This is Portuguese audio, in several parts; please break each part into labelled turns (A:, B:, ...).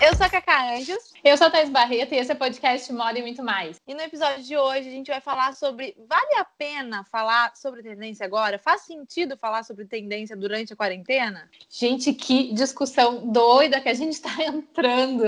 A: Eu sou a Cacá Anjos.
B: Eu sou a Thais Barreto e esse é o podcast Moda e Muito Mais.
A: E no episódio de hoje a gente vai falar sobre vale a pena falar sobre tendência agora? Faz sentido falar sobre tendência durante a quarentena?
B: Gente, que discussão doida que a gente está entrando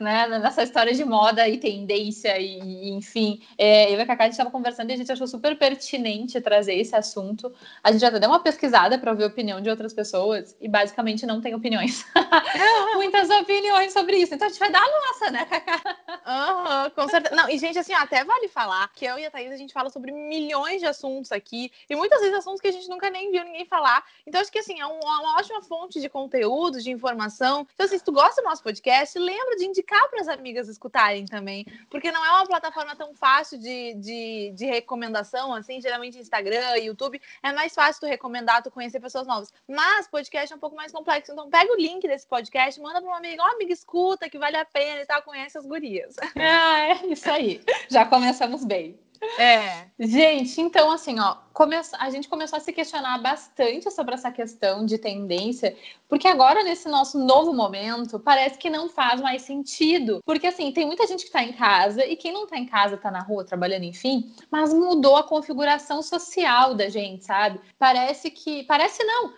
B: né, nessa história de moda e tendência e, enfim. É, eu e a Cacá a gente estava conversando e a gente achou super pertinente trazer esse assunto. A gente já deu uma pesquisada para ouvir a opinião de outras pessoas e basicamente não tem opiniões. Muitas opiniões sobre isso. Então a gente vai dar a nossa, né, Cacá?
A: Uhum, com certeza. Não, e, gente, assim, até vale falar que eu e a Thaís, a gente fala sobre milhões de assuntos aqui, e muitas vezes assuntos que a gente nunca nem viu ninguém falar. Então, acho que, assim, é uma, uma ótima fonte de conteúdo, de informação. Então, assim, se tu gosta do nosso podcast, lembra de indicar para as amigas escutarem também, porque não é uma plataforma tão fácil de, de, de recomendação, assim, geralmente Instagram, YouTube, é mais fácil tu recomendar, tu conhecer pessoas novas. Mas podcast é um pouco mais complexo, então pega o link desse podcast, manda para uma amiga, ó, oh, amiga, escuta, que vale a pena e tal, conhece as gurias.
B: Ah, é isso aí. Já começamos bem.
A: É.
B: Gente, então assim, ó, come... a gente começou a se questionar bastante sobre essa questão de tendência, porque agora, nesse nosso novo momento, parece que não faz mais sentido. Porque assim, tem muita gente que tá em casa, e quem não tá em casa, tá na rua trabalhando, enfim, mas mudou a configuração social da gente, sabe? Parece que. Parece não.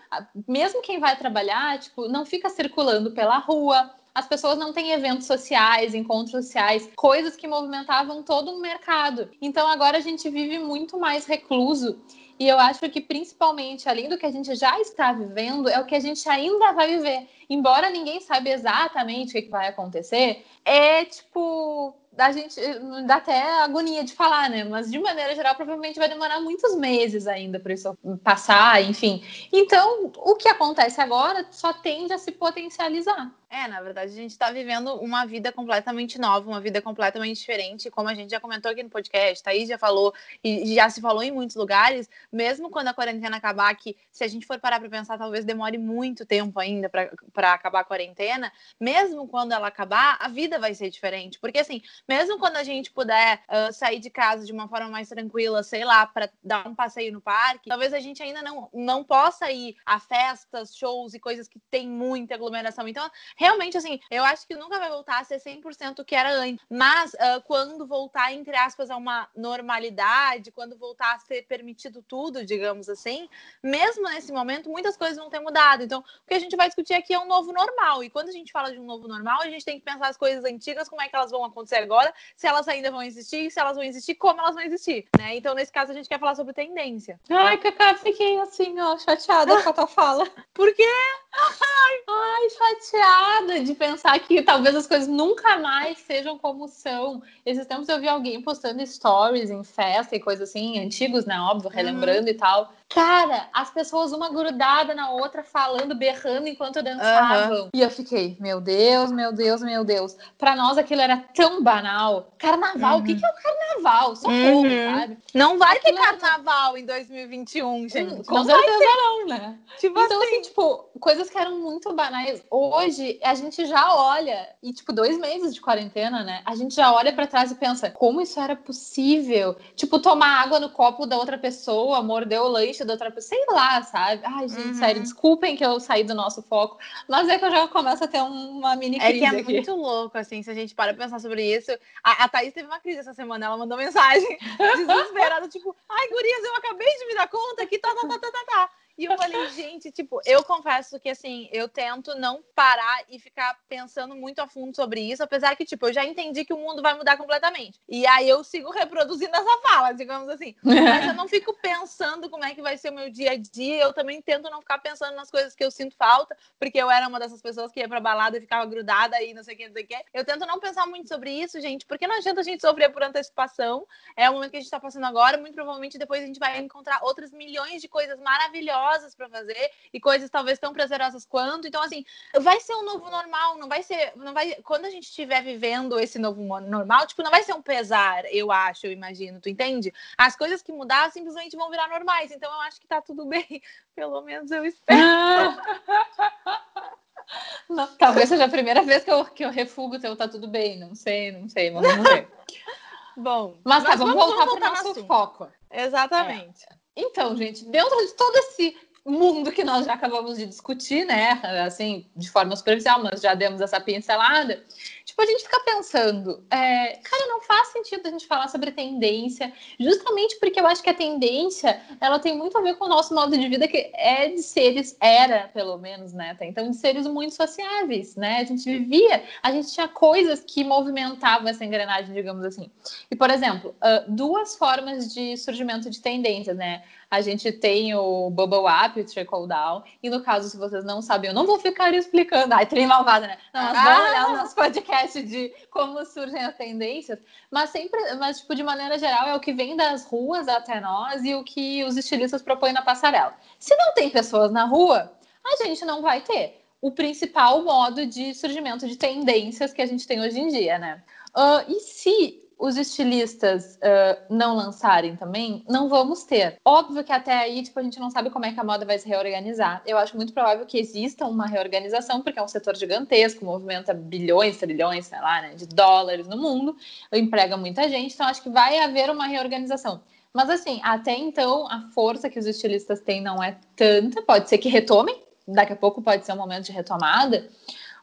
B: Mesmo quem vai trabalhar, tipo, não fica circulando pela rua as pessoas não têm eventos sociais, encontros sociais, coisas que movimentavam todo o mercado. Então agora a gente vive muito mais recluso. E eu acho que principalmente, além do que a gente já está vivendo, é o que a gente ainda vai viver. Embora ninguém saiba exatamente o que vai acontecer, é tipo a gente dá até agonia de falar, né? Mas de maneira geral, provavelmente vai demorar muitos meses ainda para isso passar, enfim. Então, o que acontece agora só tende a se potencializar.
A: É, na verdade, a gente está vivendo uma vida completamente nova, uma vida completamente diferente, como a gente já comentou aqui no podcast, Thaís já falou, e já se falou em muitos lugares, mesmo quando a quarentena acabar, que se a gente for parar para pensar, talvez demore muito tempo ainda para acabar a quarentena, mesmo quando ela acabar, a vida vai ser diferente, porque assim, mesmo quando a gente puder uh, sair de casa de uma forma mais tranquila, sei lá, para dar um passeio no parque, talvez a gente ainda não, não possa ir a festas, shows e coisas que tem muita aglomeração. Então, realmente, assim, eu acho que nunca vai voltar a ser 100% o que era antes. Mas uh, quando voltar, entre aspas, a uma normalidade, quando voltar a ser permitido tudo, digamos assim, mesmo nesse momento, muitas coisas vão ter mudado. Então, o que a gente vai discutir aqui é um novo normal. E quando a gente fala de um novo normal, a gente tem que pensar as coisas antigas, como é que elas vão acontecer agora, se elas ainda vão existir, se elas vão existir, como elas vão existir, né? Então, nesse caso, a gente quer falar sobre tendência.
B: Ai, Cacá, fiquei assim, ó, chateada com a tua fala.
A: Por quê?
B: Ai, chateada de pensar que talvez as coisas nunca mais sejam como são. Esses tempos eu vi alguém postando stories em festa e coisas assim, antigos, né? Óbvio, relembrando uhum. e tal. Cara, as pessoas uma grudada na outra, falando, berrando enquanto dançavam. Uhum. E eu fiquei, meu Deus, meu Deus, meu Deus. Pra nós aquilo era tão banal. Carnaval, uhum. o que, que é o carnaval? Socorro, uhum. sabe?
A: Não vai aquilo ter carnaval é... em 2021, gente.
B: Hum, com certeza não, né? Tipo então, assim, assim, tipo, coisas que eram muito banais. Hoje, a gente já olha, e tipo, dois meses de quarentena, né? A gente já olha para trás e pensa, como isso era possível? Tipo, tomar água no copo da outra pessoa, morder o lanche da outra pessoa, sei lá, sabe? Ai, gente, uhum. sério, desculpem que eu saí do nosso foco, mas é que eu já começo a ter uma mini crise.
A: É que é aqui. muito louco, assim, se a gente para pensar sobre isso. A, a Thaís teve uma crise essa semana, ela mandou mensagem desesperada, tipo, ai, gurias, eu acabei de me dar conta que tá, tá, tá, tá, tá, tá. E eu falei, gente, tipo, eu confesso que assim, eu tento não parar e ficar pensando muito a fundo sobre isso, apesar que, tipo, eu já entendi que o mundo vai mudar completamente. E aí eu sigo reproduzindo essa fala, digamos assim. Mas eu não fico pensando como é que vai ser o meu dia a dia. Eu também tento não ficar pensando nas coisas que eu sinto falta, porque eu era uma dessas pessoas que ia pra balada e ficava grudada e não sei o que, não sei o que. Eu tento não pensar muito sobre isso, gente, porque não adianta a gente sofrer por antecipação. É o momento que a gente tá passando agora. Muito provavelmente depois a gente vai encontrar outras milhões de coisas maravilhosas prazerosas para fazer e coisas talvez tão prazerosas quanto. Então, assim, vai ser um novo normal, não vai ser. Não vai, quando a gente estiver vivendo esse novo normal, tipo, não vai ser um pesar, eu acho, eu imagino, tu entende? As coisas que mudar simplesmente vão virar normais. Então, eu acho que tá tudo bem. Pelo menos eu espero.
B: Não, talvez seja a primeira vez que eu, que eu refugo teu tá tudo bem. Não sei, não sei, mas vamos ver.
A: Bom,
B: mas, tá, vamos, vamos voltar para o nosso foco.
A: Exatamente.
B: É. Então, gente, dentro de todo esse mundo que nós já acabamos de discutir, né? Assim, de forma superficial, mas já demos essa pincelada. Tipo, a gente fica pensando, é, cara, não faz sentido a gente falar sobre tendência, justamente porque eu acho que a tendência, ela tem muito a ver com o nosso modo de vida, que é de seres, era pelo menos, né? Então, de seres muito sociáveis, né? A gente vivia, a gente tinha coisas que movimentavam essa engrenagem, digamos assim. E, por exemplo, duas formas de surgimento de tendências, né? A gente tem o Bubble Up, o Trickle Down, e no caso, se vocês não sabem, eu não vou ficar explicando, ai, trem malvada, né? Não, nós vamos ah! olhar o nosso podcast de como surgem as tendências, mas sempre, mas tipo, de maneira geral, é o que vem das ruas até nós e o que os estilistas propõem na passarela. Se não tem pessoas na rua, a gente não vai ter o principal modo de surgimento de tendências que a gente tem hoje em dia, né? Uh, e se os estilistas uh, não lançarem também, não vamos ter. Óbvio que até aí, tipo, a gente não sabe como é que a moda vai se reorganizar. Eu acho muito provável que exista uma reorganização, porque é um setor gigantesco, movimenta bilhões, trilhões, sei lá, né, de dólares no mundo, emprega muita gente, então acho que vai haver uma reorganização. Mas assim, até então, a força que os estilistas têm não é tanta, pode ser que retomem, daqui a pouco pode ser um momento de retomada,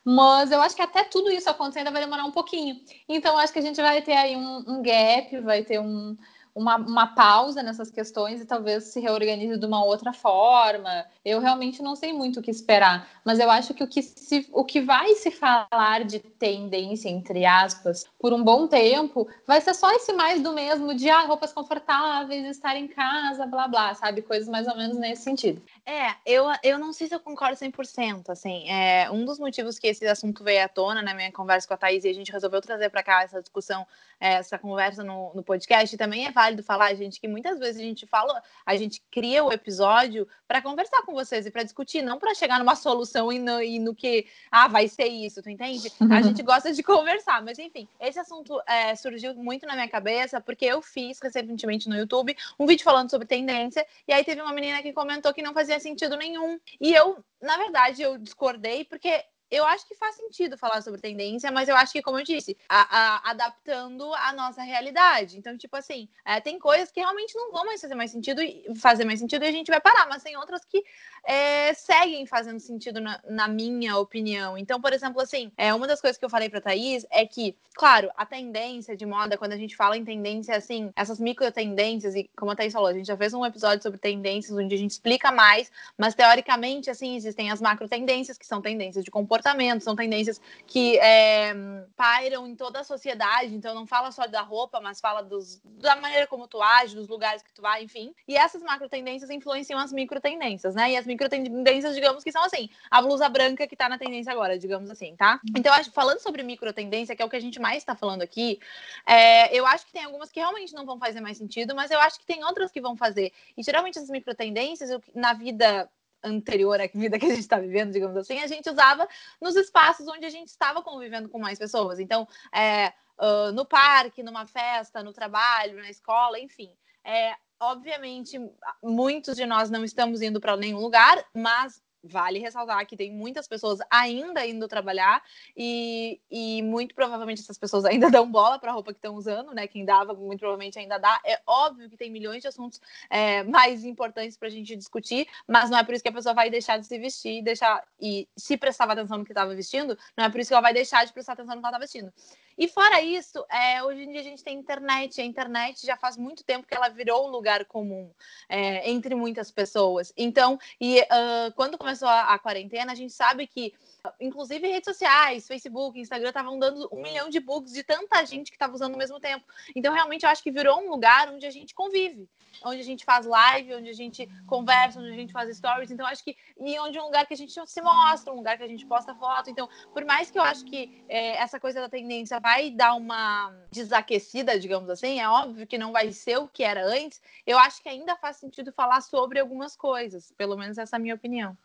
B: mas eu acho que até tudo isso acontecer ainda vai demorar um pouquinho. Então, acho que a gente vai ter aí um, um gap, vai ter um, uma, uma pausa nessas questões e talvez se reorganize de uma outra forma. Eu realmente não sei muito o que esperar, mas eu acho que o que, se, o que vai se falar de tendência, entre aspas, por um bom tempo, vai ser só esse mais do mesmo de ah, roupas confortáveis, estar em casa, blá blá, sabe? Coisas mais ou menos nesse sentido.
A: É, eu, eu não sei se eu concordo 100%, assim, é, um dos motivos que esse assunto veio à tona na minha conversa com a Thaís e a gente resolveu trazer para cá essa discussão, é, essa conversa no, no podcast, também é válido falar, gente, que muitas vezes a gente fala, a gente cria o episódio para conversar com vocês e para discutir, não para chegar numa solução e no, e no, que, ah, vai ser isso, tu entende? A gente gosta de conversar, mas enfim, esse assunto é, surgiu muito na minha cabeça porque eu fiz recentemente no YouTube um vídeo falando sobre tendência e aí teve uma menina que comentou que não fazia sentido nenhum. E eu, na verdade, eu discordei porque eu acho que faz sentido falar sobre tendência, mas eu acho que, como eu disse, a, a, adaptando a nossa realidade. Então, tipo assim, é, tem coisas que realmente não vão mais fazer mais sentido fazer mais sentido e a gente vai parar, mas tem outras que é, seguem fazendo sentido na, na, minha opinião. Então, por exemplo, assim, é, uma das coisas que eu falei pra Thaís é que, claro, a tendência de moda, quando a gente fala em tendência, assim, essas micro tendências, e como a Thaís falou, a gente já fez um episódio sobre tendências onde a gente explica mais, mas teoricamente, assim, existem as macro tendências, que são tendências de comportamento comportamentos, são tendências que é, pairam em toda a sociedade, então não fala só da roupa, mas fala dos, da maneira como tu age, dos lugares que tu vai, enfim. E essas macro tendências influenciam as micro tendências, né? E as micro tendências, digamos que são assim, a blusa branca que tá na tendência agora, digamos assim, tá? Então, acho, falando sobre micro tendência, que é o que a gente mais tá falando aqui, é, eu acho que tem algumas que realmente não vão fazer mais sentido, mas eu acho que tem outras que vão fazer. E geralmente essas micro tendências, na vida anterior à vida que a gente está vivendo, digamos assim, a gente usava nos espaços onde a gente estava convivendo com mais pessoas. Então, é, uh, no parque, numa festa, no trabalho, na escola, enfim. É, obviamente, muitos de nós não estamos indo para nenhum lugar, mas vale ressaltar que tem muitas pessoas ainda indo trabalhar e, e muito provavelmente essas pessoas ainda dão bola para a roupa que estão usando, né? Quem dava, muito provavelmente ainda dá. É óbvio que tem milhões de assuntos é, mais importantes para a gente discutir, mas não é por isso que a pessoa vai deixar de se vestir, deixar e se prestava atenção no que estava vestindo, não é por isso que ela vai deixar de prestar atenção no que ela está vestindo. E fora isso, é, hoje em dia a gente tem internet. A internet já faz muito tempo que ela virou um lugar comum é, entre muitas pessoas. Então, e uh, quando começou a, a quarentena, a gente sabe que inclusive redes sociais, Facebook, Instagram, estavam dando um milhão de bugs de tanta gente que estava usando ao mesmo tempo. Então, realmente, eu acho que virou um lugar onde a gente convive, onde a gente faz live, onde a gente conversa, onde a gente faz stories. Então, acho que e onde é um lugar que a gente se mostra, um lugar que a gente posta foto. Então, por mais que eu acho que é, essa coisa da tendência vai dar uma desaquecida, digamos assim, é óbvio que não vai ser o que era antes. Eu acho que ainda faz sentido falar sobre algumas coisas, pelo menos essa é a minha opinião.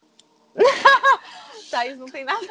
A: Thaís, não tem nada.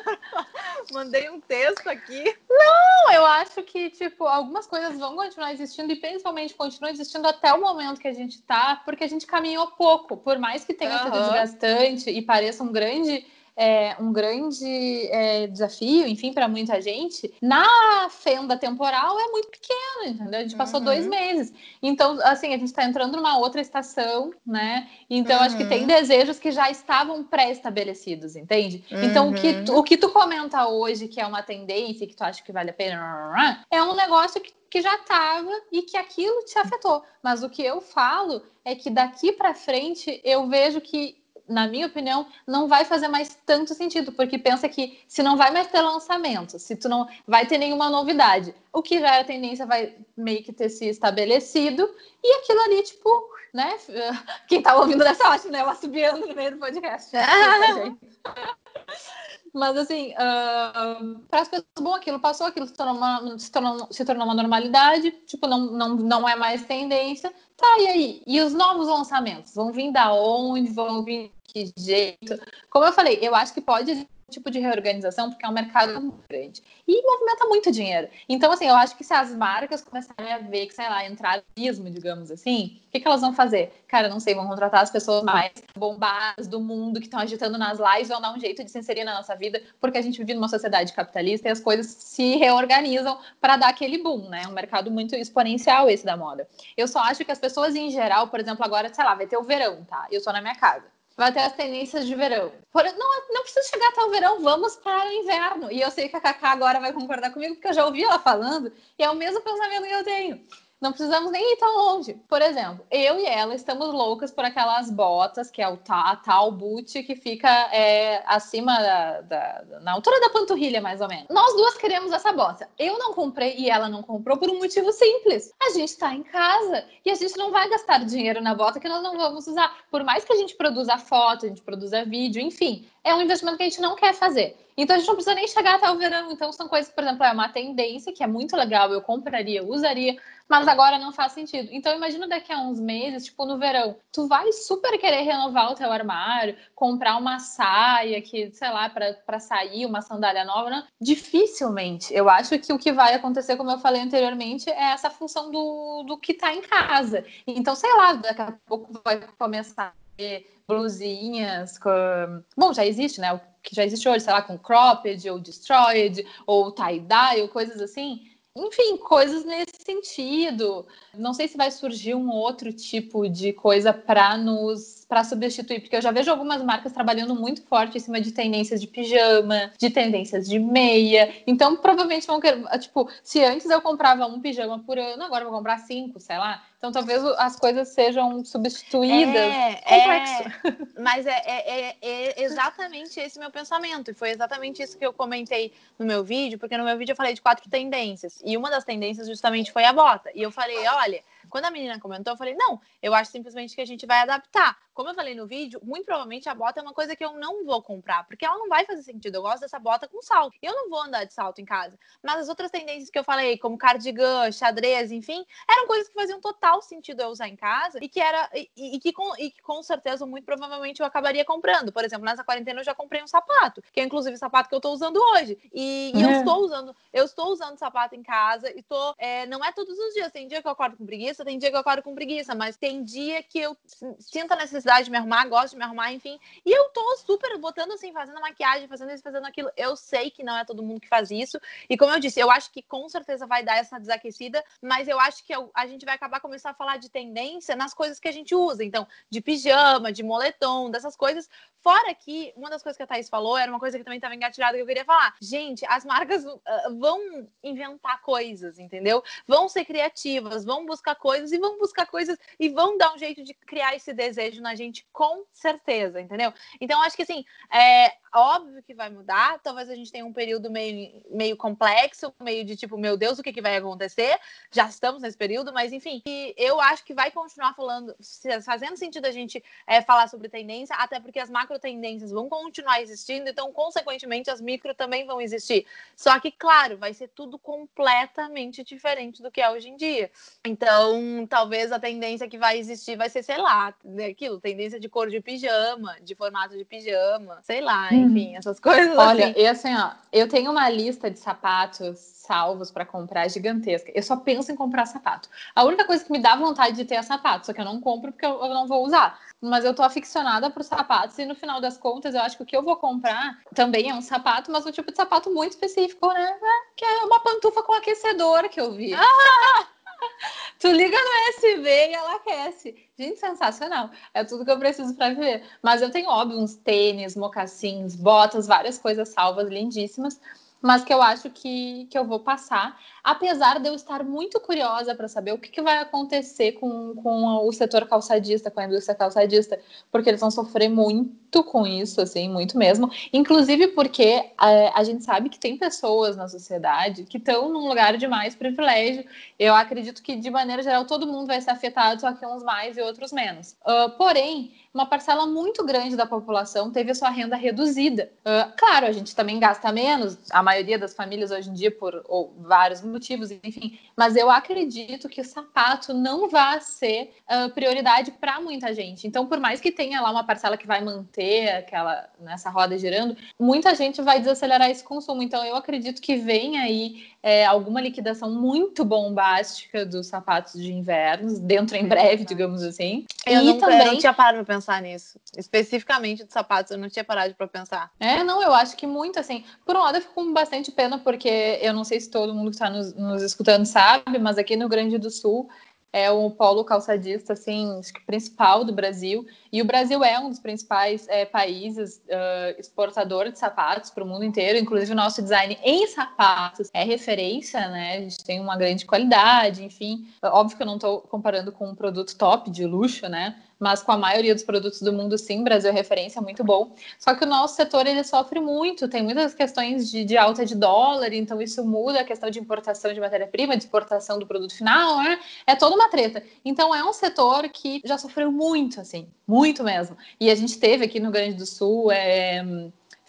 A: Mandei um texto aqui.
B: Não, eu acho que, tipo, algumas coisas vão continuar existindo e principalmente continuam existindo até o momento que a gente tá, porque a gente caminhou pouco. Por mais que tenha uhum. sido desgastante e pareça um grande é, um grande é, desafio, enfim, para muita gente, na fenda temporal é muito pequeno, entendeu? A gente passou uhum. dois meses. Então, assim, a gente está entrando numa outra estação, né? Então, uhum. acho que tem uhum. desejos que já estavam pré-estabelecidos, entende? Uhum. Então, o que, tu, o que tu comenta hoje, que é uma tendência, que tu acha que vale a pena, é um negócio que que já estava e que aquilo te afetou. Mas o que eu falo é que daqui para frente eu vejo que na minha opinião, não vai fazer mais tanto sentido, porque pensa que se não vai mais ter lançamento, se tu não vai ter nenhuma novidade, o que já era tendência vai meio que ter se estabelecido, e aquilo ali, tipo, né? Quem tá ouvindo dessa ótima, né? Eu assobiando no meio do podcast. Mas assim, uh, para as pessoas, bom, aquilo passou, aquilo se tornou, uma, se, tornou, se tornou uma normalidade, tipo, não, não, não é mais tendência. Tá, e aí? E os novos lançamentos? Vão vir da onde? Vão vir de que jeito? Como eu falei, eu acho que pode tipo de reorganização, porque é um mercado muito grande. E movimenta muito dinheiro. Então, assim, eu acho que se as marcas começarem a ver que, sei lá, entrar mesmo, digamos assim, o que, que elas vão fazer? Cara, não sei, vão contratar as pessoas mais bombadas do mundo que estão agitando nas lives, vão dar um jeito de se inserir na nossa vida, porque a gente vive numa sociedade capitalista e as coisas se reorganizam para dar aquele boom, né? Um mercado muito exponencial esse da moda. Eu só acho que as pessoas em geral, por exemplo, agora, sei lá, vai ter o verão, tá? Eu sou na minha casa vai ter as tendências de verão. Por, não, não precisa chegar até o verão, vamos para o inverno. E eu sei que a Cacá agora vai concordar comigo, porque eu já ouvi ela falando, e é o mesmo pensamento que eu tenho. Não precisamos nem ir tão longe. Por exemplo, eu e ela estamos loucas por aquelas botas, que é o tal boot, que fica é, acima da, da, na altura da panturrilha, mais ou menos. Nós duas queremos essa bota. Eu não comprei e ela não comprou por um motivo simples. A gente está em casa e a gente não vai gastar dinheiro na bota que nós não vamos usar. Por mais que a gente produza foto, a gente produza vídeo, enfim, é um investimento que a gente não quer fazer. Então a gente não precisa nem chegar até o verão. Então são coisas, por exemplo, é uma tendência que é muito legal, eu compraria, usaria, mas agora não faz sentido. Então imagina daqui a uns meses, tipo no verão, tu vai super querer renovar o teu armário, comprar uma saia que, sei lá, para sair, uma sandália nova, né? dificilmente. Eu acho que o que vai acontecer, como eu falei anteriormente, é essa função do, do que tá em casa. Então, sei lá, daqui a pouco vai começar blusinhas com... Bom, já existe, né? O que já existe hoje, sei lá, com cropped ou destroyed ou tie-dye ou coisas assim. Enfim, coisas nesse sentido. Não sei se vai surgir um outro tipo de coisa para nos para substituir, porque eu já vejo algumas marcas trabalhando muito forte em cima de tendências de pijama, de tendências de meia. Então, provavelmente vão querer, tipo, se antes eu comprava um pijama por ano, agora eu vou comprar cinco, sei lá. Então, talvez as coisas sejam substituídas. É, Complexo.
A: É, mas é, é, é, é exatamente esse meu pensamento. E foi exatamente isso que eu comentei no meu vídeo, porque no meu vídeo eu falei de quatro tendências. E uma das tendências justamente foi a bota. E eu falei, olha, quando a menina comentou, eu falei, não, eu acho simplesmente que a gente vai adaptar. Como eu falei no vídeo, muito provavelmente a bota é uma coisa que eu não vou comprar, porque ela não vai fazer sentido. Eu gosto dessa bota com salto. Eu não vou andar de salto em casa. Mas as outras tendências que eu falei, como cardigan, xadrez, enfim, eram coisas que faziam total sentido eu usar em casa e que era e, e, que, com, e que com certeza, muito provavelmente, eu acabaria comprando. Por exemplo, nessa quarentena eu já comprei um sapato, que é inclusive o sapato que eu tô usando hoje. E, e eu é. estou usando, eu estou usando sapato em casa e tô. É, não é todos os dias. Tem dia que eu acordo com preguiça, tem dia que eu acordo com preguiça, mas tem dia que eu sinto a necessidade de me arrumar, gosto de me arrumar, enfim. E eu tô super botando assim, fazendo maquiagem, fazendo isso, fazendo aquilo. Eu sei que não é todo mundo que faz isso. E como eu disse, eu acho que com certeza vai dar essa desaquecida, mas eu acho que a gente vai acabar começando a falar de tendência nas coisas que a gente usa. Então, de pijama, de moletom, dessas coisas. Fora que, uma das coisas que a Thaís falou era uma coisa que também estava engatilhada que eu queria falar. Gente, as marcas uh, vão inventar coisas, entendeu? Vão ser criativas, vão buscar coisas e vão buscar coisas e vão dar um jeito de criar esse desejo na gente com certeza, entendeu? Então, acho que assim, é óbvio que vai mudar. Talvez a gente tenha um período meio, meio complexo, meio de tipo, meu Deus, o que, que vai acontecer? Já estamos nesse período, mas enfim, eu acho que vai continuar falando, fazendo sentido a gente é, falar sobre tendência, até porque as macro tendências vão continuar existindo, então, consequentemente, as micro também vão existir. Só que, claro, vai ser tudo completamente diferente do que é hoje em dia. Então, talvez a tendência que vai existir vai ser, sei lá, aquilo, tendência de cor de pijama, de formato de pijama, sei lá. Enfim, essas coisas
B: Olha,
A: assim.
B: e assim, ó, eu tenho uma lista de sapatos salvos para comprar gigantesca. Eu só penso em comprar sapato. A única coisa que me dá vontade de ter é sapato, só que eu não compro porque eu, eu não vou usar. Mas eu tô aficionada por sapatos e no final das contas eu acho que o que eu vou comprar também é um sapato, mas um tipo de sapato muito específico, né? Que é uma pantufa com aquecedor que eu vi. Ah! Tu liga no USB e ela aquece. Gente, sensacional. É tudo que eu preciso para viver. Mas eu tenho, óbvio, uns tênis, mocassins, botas, várias coisas salvas lindíssimas mas que eu acho que, que eu vou passar, apesar de eu estar muito curiosa para saber o que, que, vai acontecer com, com o setor calçadista, com a indústria calçadista, porque eles vão sofrer muito com isso, assim, muito mesmo. Inclusive porque é, a gente sabe que tem pessoas na sociedade que estão num lugar de mais privilégio. Eu acredito que, de maneira geral, todo mundo vai ser afetado, só que uns mais e outros menos. Uh, porém, uma parcela muito grande da população teve a sua renda reduzida. Uh, claro, a gente também gasta menos, a maioria das famílias hoje em dia, por vários motivos, enfim, mas eu acredito que o sapato não vai ser uh, prioridade para muita gente. Então, por mais que tenha lá uma parcela que vai manter aquela nessa roda girando, muita gente vai desacelerar esse consumo. Então, eu acredito que vem aí é, alguma liquidação muito bombástica dos sapatos de inverno, dentro em breve, digamos assim.
A: Eu, e não, também... eu não tinha parado para pensar nisso. Especificamente de sapatos, eu não tinha parado para pensar.
B: É, não, eu acho que muito, assim. Por um lado, eu fico com bastante pena, porque eu não sei se todo mundo que está nos, nos escutando sabe, mas aqui no Grande do Sul é o polo calçadista assim principal do Brasil e o Brasil é um dos principais é, países uh, exportador de sapatos para o mundo inteiro inclusive o nosso design em sapatos é referência né a gente tem uma grande qualidade enfim óbvio que eu não estou comparando com um produto top de luxo né mas com a maioria dos produtos do mundo, sim, Brasil é referência, muito bom. Só que o nosso setor, ele sofre muito, tem muitas questões de, de alta de dólar, então isso muda a questão de importação de matéria-prima, de exportação do produto final, né? É toda uma treta. Então é um setor que já sofreu muito, assim, muito mesmo. E a gente teve aqui no Grande do Sul, é,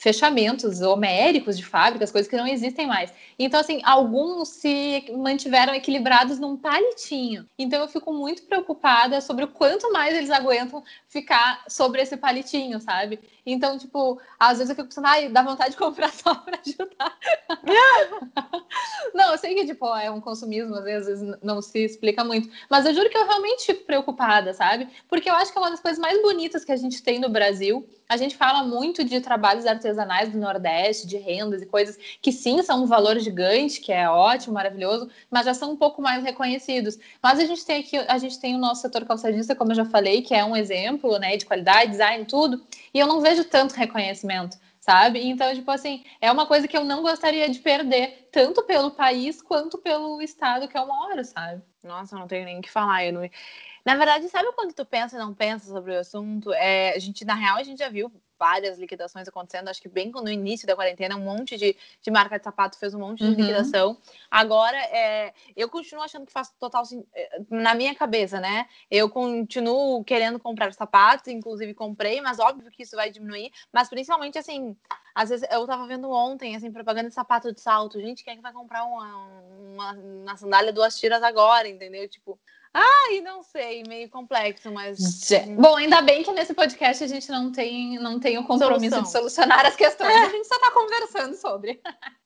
B: fechamentos homéricos de fábricas, coisas que não existem mais. Então, assim, alguns se mantiveram equilibrados num palitinho. Então, eu fico muito preocupada sobre o quanto mais eles aguentam ficar sobre esse palitinho, sabe? Então, tipo, às vezes eu fico pensando, ai, dá vontade de comprar só para ajudar. não, eu sei que, tipo, é um consumismo, às vezes não se explica muito. Mas eu juro que eu realmente fico preocupada, sabe? Porque eu acho que é uma das coisas mais bonitas que a gente tem no Brasil. A gente fala muito de trabalhos artesanais do Nordeste, de rendas e coisas que sim são um valor gigante, que é ótimo, maravilhoso, mas já são um pouco mais reconhecidos. Mas a gente tem aqui, a gente tem o nosso setor calçadista, como eu já falei, que é um exemplo, né, de qualidade, design, tudo. E eu não vejo tanto reconhecimento sabe? Então, tipo assim, é uma coisa que eu não gostaria de perder, tanto pelo país quanto pelo estado que eu moro, sabe?
A: Nossa, não tenho nem o que falar. Eu não... Na verdade, sabe quando tu pensa e não pensa sobre o assunto? É, a gente, na real, a gente já viu várias liquidações acontecendo. Acho que bem no início da quarentena, um monte de, de marca de sapato fez um monte de uhum. liquidação. Agora, é, eu continuo achando que faz total é, na minha cabeça, né? Eu continuo querendo comprar sapatos, inclusive comprei, mas óbvio que isso vai diminuir. Mas principalmente assim, às vezes eu tava vendo ontem, assim, propaganda de sapato de salto. Gente, quem é que vai comprar uma, uma, uma sandália duas tiras agora, entendeu? Tipo, Ai, não sei, meio complexo, mas.
B: Bom, ainda bem que nesse podcast a gente não tem, não tem o compromisso Solução. de solucionar as questões, é. a gente só está conversando sobre.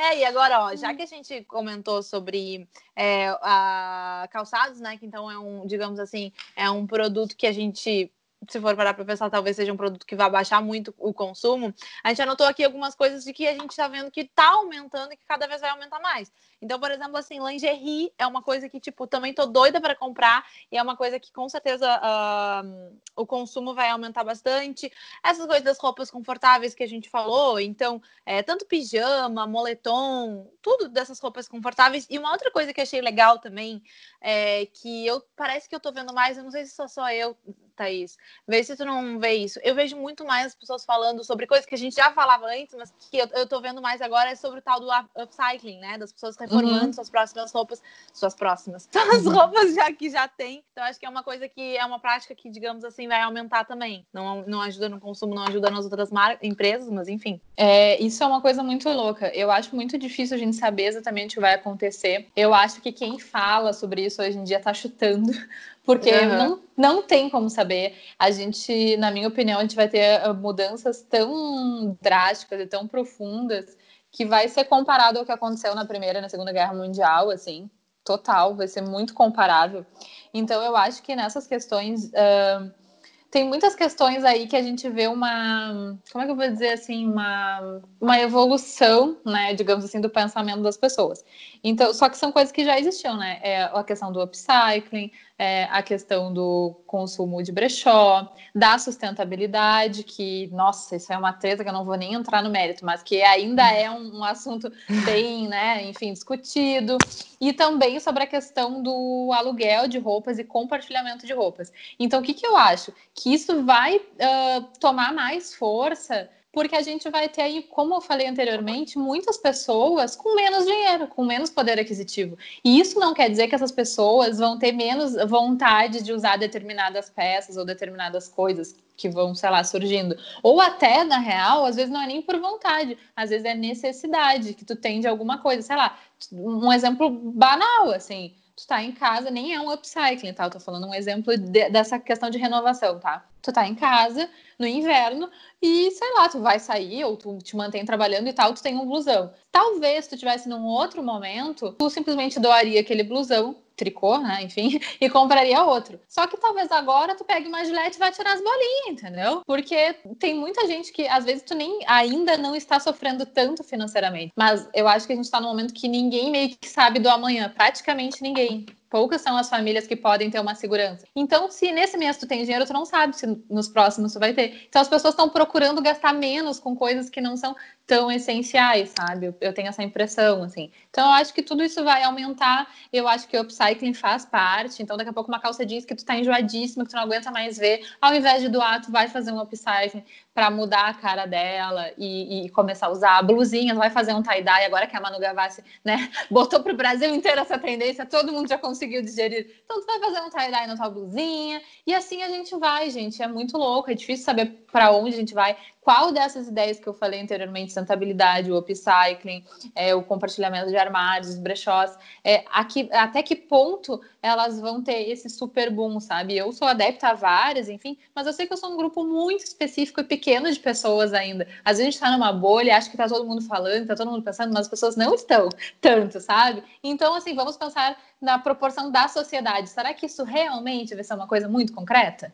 A: É, e agora, ó, já que a gente comentou sobre é, a calçados, né? Que então é um, digamos assim, é um produto que a gente se for parar para pensar, talvez seja um produto que vai baixar muito o consumo. A gente anotou aqui algumas coisas de que a gente está vendo que está aumentando e que cada vez vai aumentar mais. Então, por exemplo, assim, lingerie é uma coisa que, tipo, também tô doida para comprar e é uma coisa que com certeza uh, o consumo vai aumentar bastante. Essas coisas das roupas confortáveis que a gente falou, então, é, tanto pijama, moletom, tudo dessas roupas confortáveis. E uma outra coisa que achei legal também é que eu parece que eu tô vendo mais, eu não sei se sou só eu, Thaís. Vê se tu não vê isso. Eu vejo muito mais as pessoas falando sobre coisas que a gente já falava antes, mas que eu, eu tô vendo mais agora é sobre o tal do upcycling, né? Das pessoas reformando uhum. suas próximas roupas, suas próximas, suas uhum. roupas já que já tem. Então acho que é uma coisa que é uma prática que, digamos assim, vai aumentar também. Não, não ajuda no consumo, não ajuda nas outras empresas, mas enfim.
B: É, isso é uma coisa muito louca. Eu acho muito difícil a gente saber exatamente o que vai acontecer. Eu acho que quem fala sobre isso hoje em dia tá chutando porque uhum. não, não tem como saber. A gente, na minha opinião, a gente vai ter ah, mudanças tão drásticas e tão profundas que vai ser comparado ao que aconteceu na Primeira e na Segunda Guerra Mundial, assim, total, vai ser muito comparável. Então, eu acho que nessas questões. Uh, tem muitas questões aí que a gente vê uma, como é que eu vou dizer assim, uma, uma evolução, né, digamos assim, do pensamento das pessoas. Então, só que são coisas que já existiam, né? É a questão do upcycling, é, a questão do consumo de brechó, da sustentabilidade, que, nossa, isso é uma treta que eu não vou nem entrar no mérito, mas que ainda é um, um assunto bem, né, enfim, discutido. E também sobre a questão do aluguel de roupas e compartilhamento de roupas. Então, o que, que eu acho? Que isso vai uh, tomar mais força porque a gente vai ter aí, como eu falei anteriormente, muitas pessoas com menos dinheiro, com menos poder aquisitivo. E isso não quer dizer que essas pessoas vão ter menos vontade de usar determinadas peças ou determinadas coisas que vão, sei lá, surgindo. Ou até, na real, às vezes não é nem por vontade, às vezes é necessidade que tu tem de alguma coisa, sei lá, um exemplo banal, assim, tu tá em casa, nem é um upcycling, tá? Eu tô falando um exemplo de, dessa questão de renovação, tá? Tu tá em casa, no inverno, e sei lá, tu vai sair ou tu te mantém trabalhando e tal, tu tem um blusão. Talvez tu tivesse num outro momento, tu simplesmente doaria aquele blusão tricô, né, enfim, e compraria outro. Só que talvez agora tu pegue uma gilete e vai tirar as bolinhas, entendeu? Porque tem muita gente que às vezes tu nem ainda não está sofrendo tanto financeiramente. Mas eu acho que a gente está num momento que ninguém meio que sabe do amanhã, praticamente ninguém. Poucas são as famílias que podem ter uma segurança. Então, se nesse mês tu tem dinheiro, tu não sabe se nos próximos tu vai ter. Então, as pessoas estão procurando gastar menos com coisas que não são tão essenciais, sabe? Eu, tenho essa impressão, assim. Então, eu acho que tudo isso vai aumentar. Eu acho que o upcycling faz parte. Então, daqui a pouco uma calça jeans que tu tá enjoadíssima, que tu não aguenta mais ver, ao invés de doar, tu vai fazer um upcycling para mudar a cara dela e, e, começar a usar blusinhas, vai fazer um tie-dye, agora que a Manu Gavassi, né, botou pro Brasil inteiro essa tendência, todo mundo já conseguiu digerir. Então, tu vai fazer um tie-dye na tua blusinha, e assim a gente vai, gente. É muito louco, é difícil saber para onde a gente vai qual dessas ideias que eu falei anteriormente, sustentabilidade, o upcycling, é, o compartilhamento de armários, os brechós, é, aqui, até que ponto elas vão ter esse super boom, sabe? Eu sou adepta a várias, enfim, mas eu sei que eu sou um grupo muito específico e pequeno de pessoas ainda. Às vezes a gente está numa bolha, acha que está todo mundo falando, está todo mundo pensando, mas as pessoas não estão tanto, sabe? Então, assim, vamos pensar na proporção da sociedade. Será que isso realmente vai ser uma coisa muito concreta?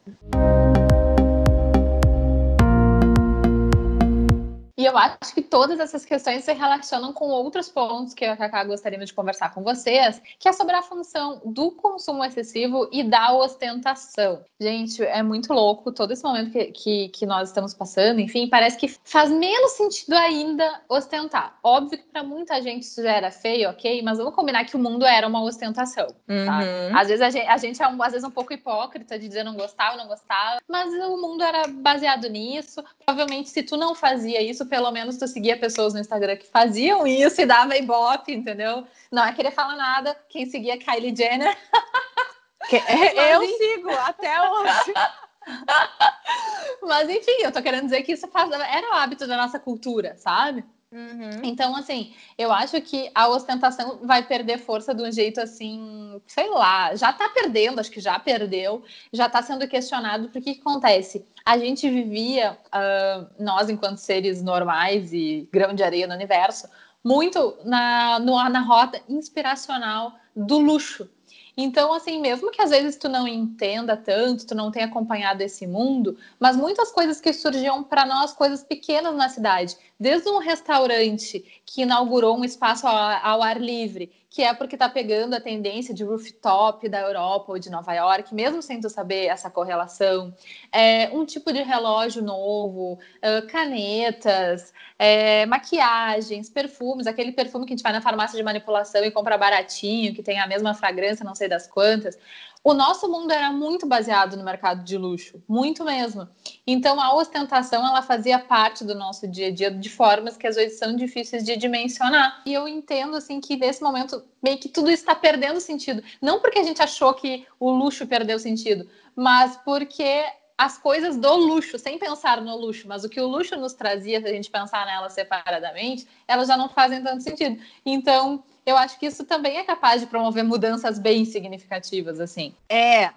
B: E eu acho que todas essas questões se relacionam com outros pontos que eu e a Cacá gostaríamos de conversar com vocês, que é sobre a função do consumo excessivo e da ostentação. Gente, é muito louco todo esse momento que, que, que nós estamos passando, enfim, parece que faz menos sentido ainda ostentar. Óbvio que para muita gente isso já era feio, ok, mas vamos combinar que o mundo era uma ostentação. Tá? Uhum. Às vezes a gente, a gente é um, às vezes um pouco hipócrita de dizer não gostava, não gostava, mas o mundo era baseado nisso. Provavelmente, se tu não fazia isso, pelo menos tu seguia pessoas no Instagram que faziam isso e dava ibope, entendeu? Não é querer falar nada. Quem seguia Kylie Jenner.
A: Que, eu sigo até hoje.
B: Mas enfim, eu tô querendo dizer que isso faz, era o hábito da nossa cultura, sabe?
A: Uhum.
B: Então, assim, eu acho que a ostentação vai perder força de um jeito assim, sei lá, já tá perdendo, acho que já perdeu, já tá sendo questionado, porque que acontece? A gente vivia, uh, nós enquanto seres normais e grão de areia no universo, muito na, no, na rota inspiracional do luxo. Então, assim, mesmo que às vezes tu não entenda tanto, tu não tenha acompanhado esse mundo, mas muitas coisas que surgiam para nós, coisas pequenas na cidade, desde um restaurante que inaugurou um espaço ao, ao ar livre, que é porque está pegando a tendência de rooftop da Europa ou de Nova York, mesmo sem tu saber essa correlação, é, um tipo de relógio novo, uh, canetas, é, maquiagens, perfumes, aquele perfume que a gente vai na farmácia de manipulação e compra baratinho, que tem a mesma fragrância, não sei das quantas. O nosso mundo era muito baseado no mercado de luxo, muito mesmo. Então a ostentação ela fazia parte do nosso dia a dia de formas que às vezes são difíceis de dimensionar. E eu entendo assim que nesse momento meio que tudo está perdendo sentido, não porque a gente achou que o luxo perdeu sentido, mas porque as coisas do luxo, sem pensar no luxo, mas o que o luxo nos trazia, se a gente pensar nela separadamente, elas já não fazem tanto sentido. Então, eu acho que isso também é capaz de promover mudanças bem significativas, assim.
A: É,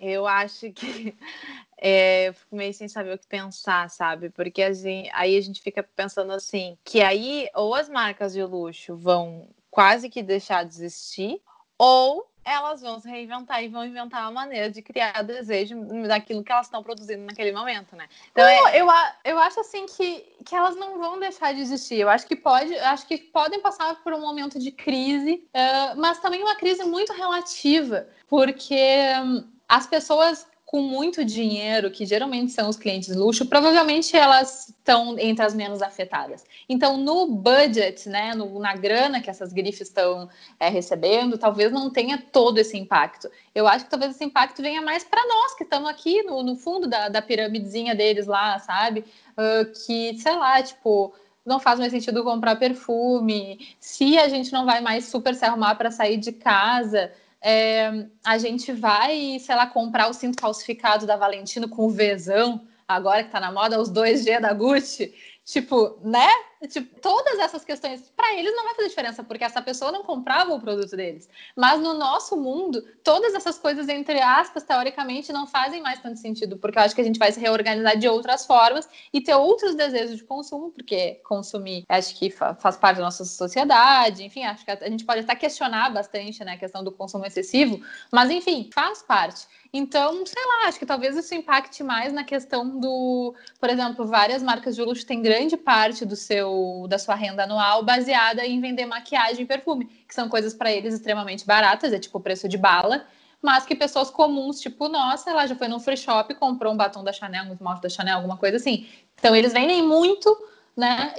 A: Eu acho que é, eu fico meio sem saber o que pensar, sabe? Porque assim, aí a gente fica pensando assim, que aí ou as marcas de luxo vão quase que deixar de existir, ou elas vão se reinventar e vão inventar uma maneira de criar desejo daquilo que elas estão produzindo naquele momento, né?
B: Então, não, é... eu, eu acho assim que, que elas não vão deixar de existir. Eu acho que pode, acho que podem passar por um momento de crise, uh, mas também uma crise muito relativa, porque um, as pessoas com muito dinheiro, que geralmente são os clientes luxo, provavelmente elas estão entre as menos afetadas. Então, no budget, né, no, na grana que essas grifes estão é, recebendo, talvez não tenha todo esse impacto. Eu acho que talvez esse impacto venha mais para nós, que estamos aqui no, no, fundo da, da piramidezinha deles lá, sabe? Uh, que, sei lá, tipo, não faz mais sentido comprar perfume, se a gente não vai mais super se arrumar para sair de casa, é, a gente vai, sei lá, comprar o cinto falsificado da Valentino com o Vzão, agora que tá na moda, os 2G da Gucci. Tipo, né? Tipo, todas essas questões, para eles não vai fazer diferença, porque essa pessoa não comprava o produto deles. Mas no nosso mundo, todas essas coisas, entre aspas, teoricamente, não fazem mais tanto sentido, porque eu acho que a gente vai se reorganizar de outras formas e ter outros desejos de consumo, porque consumir, acho que faz parte da nossa sociedade, enfim, acho que a gente pode até questionar bastante né, a questão do consumo excessivo, mas enfim, faz parte. Então, sei lá, acho que talvez isso impacte mais na questão do, por exemplo, várias marcas de luxo têm grande parte do seu da sua renda anual baseada em vender maquiagem e perfume, que são coisas para eles extremamente baratas, é tipo preço de bala, mas que pessoas comuns, tipo, nossa, ela já foi num free shop, comprou um batom da Chanel, um esmalte da Chanel, alguma coisa assim. Então, eles vendem muito né,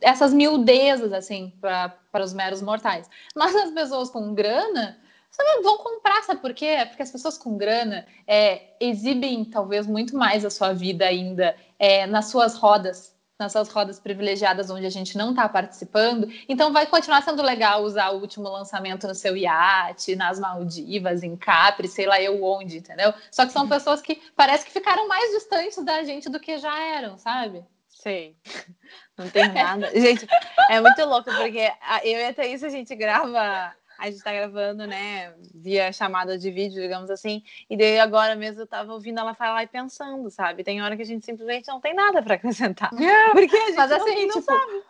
B: essas miudezas, assim, para os meros mortais. Mas as pessoas com grana, vão comprar, sabe por quê? Porque as pessoas com grana é, exibem talvez muito mais a sua vida ainda é, nas suas rodas, nas suas rodas privilegiadas onde a gente não está participando. Então vai continuar sendo legal usar o último lançamento no seu iate, nas Maldivas, em Capri, sei lá eu onde, entendeu? Só que são pessoas que parece que ficaram mais distantes da gente do que já eram, sabe?
A: Sei. Não tem nada. gente, é muito louco, porque eu e a Thaís, a gente grava a gente tá gravando, né, via chamada de vídeo, digamos assim, e daí agora mesmo eu tava ouvindo ela falar e pensando, sabe? Tem hora que a gente simplesmente não tem nada para acrescentar. Porque a gente Mas, assim, não, não tipo, sabe.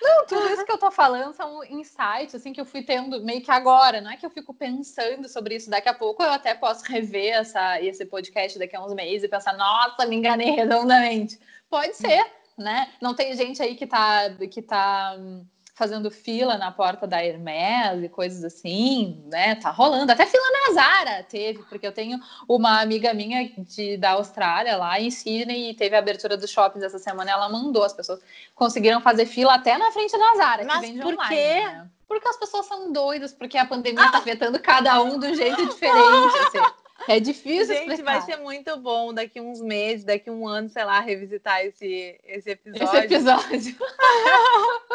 B: Não, tudo isso que eu tô falando são insights, assim, que eu fui tendo meio que agora. Não é que eu fico pensando sobre isso daqui a pouco. Eu até posso rever essa, esse podcast daqui a uns meses e pensar, nossa, me enganei redondamente. Pode ser, né? Não tem gente aí que tá, que tá fazendo fila na porta da Hermes e coisas assim, né? Tá rolando. Até fila na Zara teve, porque eu tenho uma amiga minha de, da Austrália lá em Sydney e teve a abertura dos shoppings essa semana. Ela mandou, as pessoas conseguiram fazer fila até na frente da Zara.
A: Mas
B: que vende
A: por online, quê? Né?
B: Porque as pessoas são doidas, porque a pandemia está ah! afetando cada um de um jeito diferente. Assim. É difícil
A: Gente,
B: explicar.
A: vai ser muito bom daqui uns meses, daqui um ano, sei lá, revisitar esse, esse episódio.
B: Esse episódio.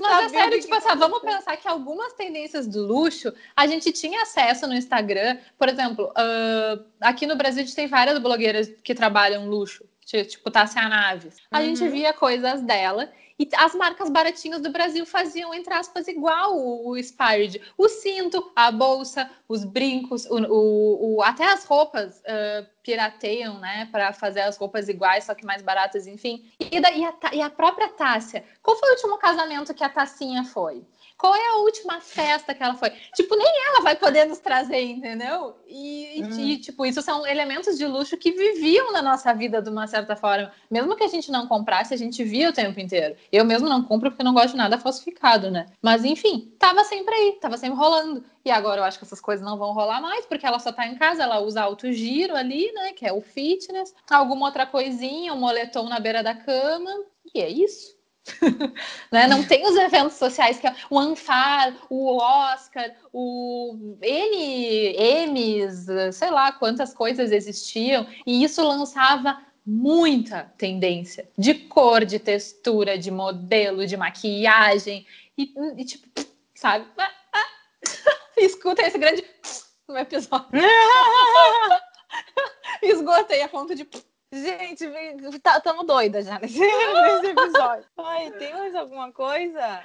B: Mas é sério, tipo assim, vamos pensar que algumas tendências do luxo a gente tinha acesso no Instagram. Por exemplo, uh, aqui no Brasil a gente tem várias blogueiras que trabalham luxo, tipo Tassia Naves. A uhum. gente via coisas dela e as marcas baratinhas do Brasil faziam, entre aspas, igual o, o Spired. O cinto, a bolsa, os brincos, o, o, o até as roupas uh, pirateiam, né? Para fazer as roupas iguais, só que mais baratas, enfim. E, da, e, a, e a própria Tássia. Qual foi o último casamento que a Tassinha foi? Qual é a última festa que ela foi? Tipo, nem ela vai poder nos trazer, entendeu? E, uhum. e, tipo, isso são elementos de luxo que viviam na nossa vida de uma certa forma. Mesmo que a gente não comprasse, a gente via o tempo inteiro. Eu mesmo não compro porque não gosto de nada falsificado, né? Mas enfim, tava sempre aí, tava sempre rolando. E agora eu acho que essas coisas não vão rolar mais, porque ela só tá em casa, ela usa alto giro ali, né? Que é o fitness, alguma outra coisinha, um moletom na beira da cama. E é isso. né? Não tem os eventos sociais que é o Anfar, o Oscar, o N, M's, sei lá quantas coisas existiam, e isso lançava muita tendência de cor, de textura, de modelo, de maquiagem, e, e tipo, sabe? Ah, ah. Escuta esse grande no episódio. Esgotei a ponto de
A: Gente, estamos tá, doidas já nesse, episódio. Ai, tem mais alguma coisa?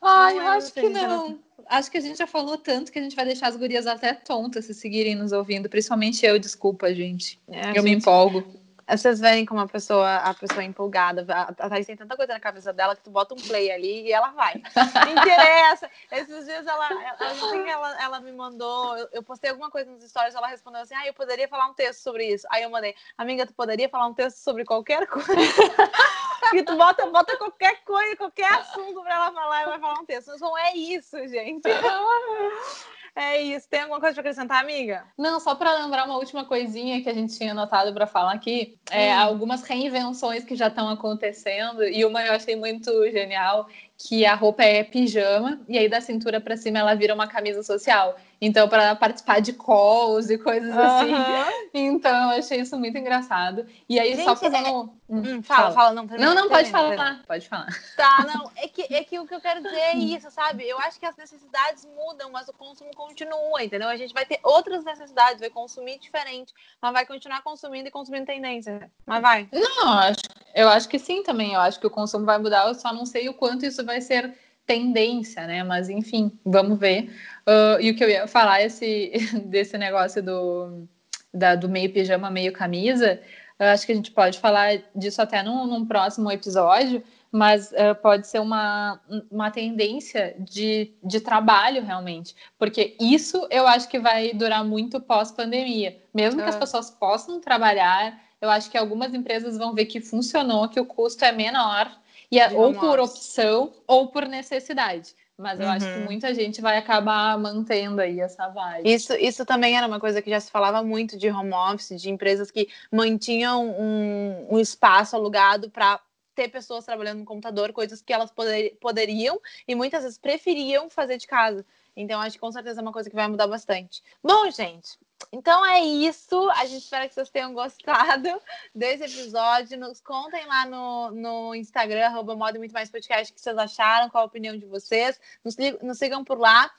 B: Ai, eu acho que não. Acho que a gente já falou tanto que a gente vai deixar as gurias até tontas se seguirem nos ouvindo. Principalmente eu, desculpa, gente. É, eu gente... me empolgo.
A: Vocês veem como a pessoa, a pessoa é empolgada. A Thaís tem tanta coisa na cabeça dela que tu bota um play ali e ela vai. interessa. Esses dias ela, ela, ela, ela me mandou. Eu, eu, postei alguma coisa nos stories, ela respondeu assim: Ah, eu poderia falar um texto sobre isso. Aí eu mandei, amiga, tu poderia falar um texto sobre qualquer coisa? e tu bota, bota qualquer coisa, qualquer assunto pra ela falar e vai falar um texto. Não é isso, gente. É isso. Tem alguma coisa para acrescentar, amiga?
B: Não, só para lembrar uma última coisinha que a gente tinha anotado para falar aqui. É, hum. Algumas reinvenções que já estão acontecendo. E uma eu achei muito genial, que a roupa é pijama e aí da cintura para cima ela vira uma camisa social. Então, para participar de calls e coisas uhum. assim. Então, eu achei isso muito engraçado. E aí, Gente, só fazendo. É...
A: Hum, hum, fala, fala, fala. Não,
B: não, não, pode falar. Pode falar.
A: Tá, não. É que, é que o que eu quero dizer é isso, sabe? Eu acho que as necessidades mudam, mas o consumo continua, entendeu? A gente vai ter outras necessidades, vai consumir diferente, mas vai continuar consumindo e consumindo tendência. Mas vai.
B: Não, eu acho, eu acho que sim também. Eu acho que o consumo vai mudar, eu só não sei o quanto isso vai ser tendência, né? Mas enfim, vamos ver. Uh, e o que eu ia falar esse, desse negócio do, da, do meio pijama, meio camisa, acho que a gente pode falar disso até num, num próximo episódio, mas uh, pode ser uma, uma tendência de, de trabalho realmente, porque isso eu acho que vai durar muito pós-pandemia. Mesmo que as ah. pessoas possam trabalhar, eu acho que algumas empresas vão ver que funcionou, que o custo é menor e é, ou por opção ou por necessidade. Mas eu uhum. acho que uhum. muita gente vai acabar mantendo aí essa vibe.
A: Isso, isso também era uma coisa que já se falava muito de home office, de empresas que mantinham um, um espaço alugado para ter pessoas trabalhando no computador, coisas que elas poder, poderiam e muitas vezes preferiam fazer de casa. Então, acho que com certeza é uma coisa que vai mudar bastante. Bom, gente, então é isso. A gente espera que vocês tenham gostado desse episódio. Nos contem lá no, no Instagram, arroba Modo Muito Mais Podcast, o que vocês acharam, qual a opinião de vocês. Nos, nos sigam por lá.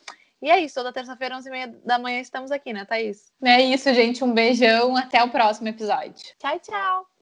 A: E é isso, toda terça-feira, 11h30 da manhã, estamos aqui, né, Thaís?
B: É isso, gente. Um beijão. Até o próximo episódio.
A: Tchau, tchau.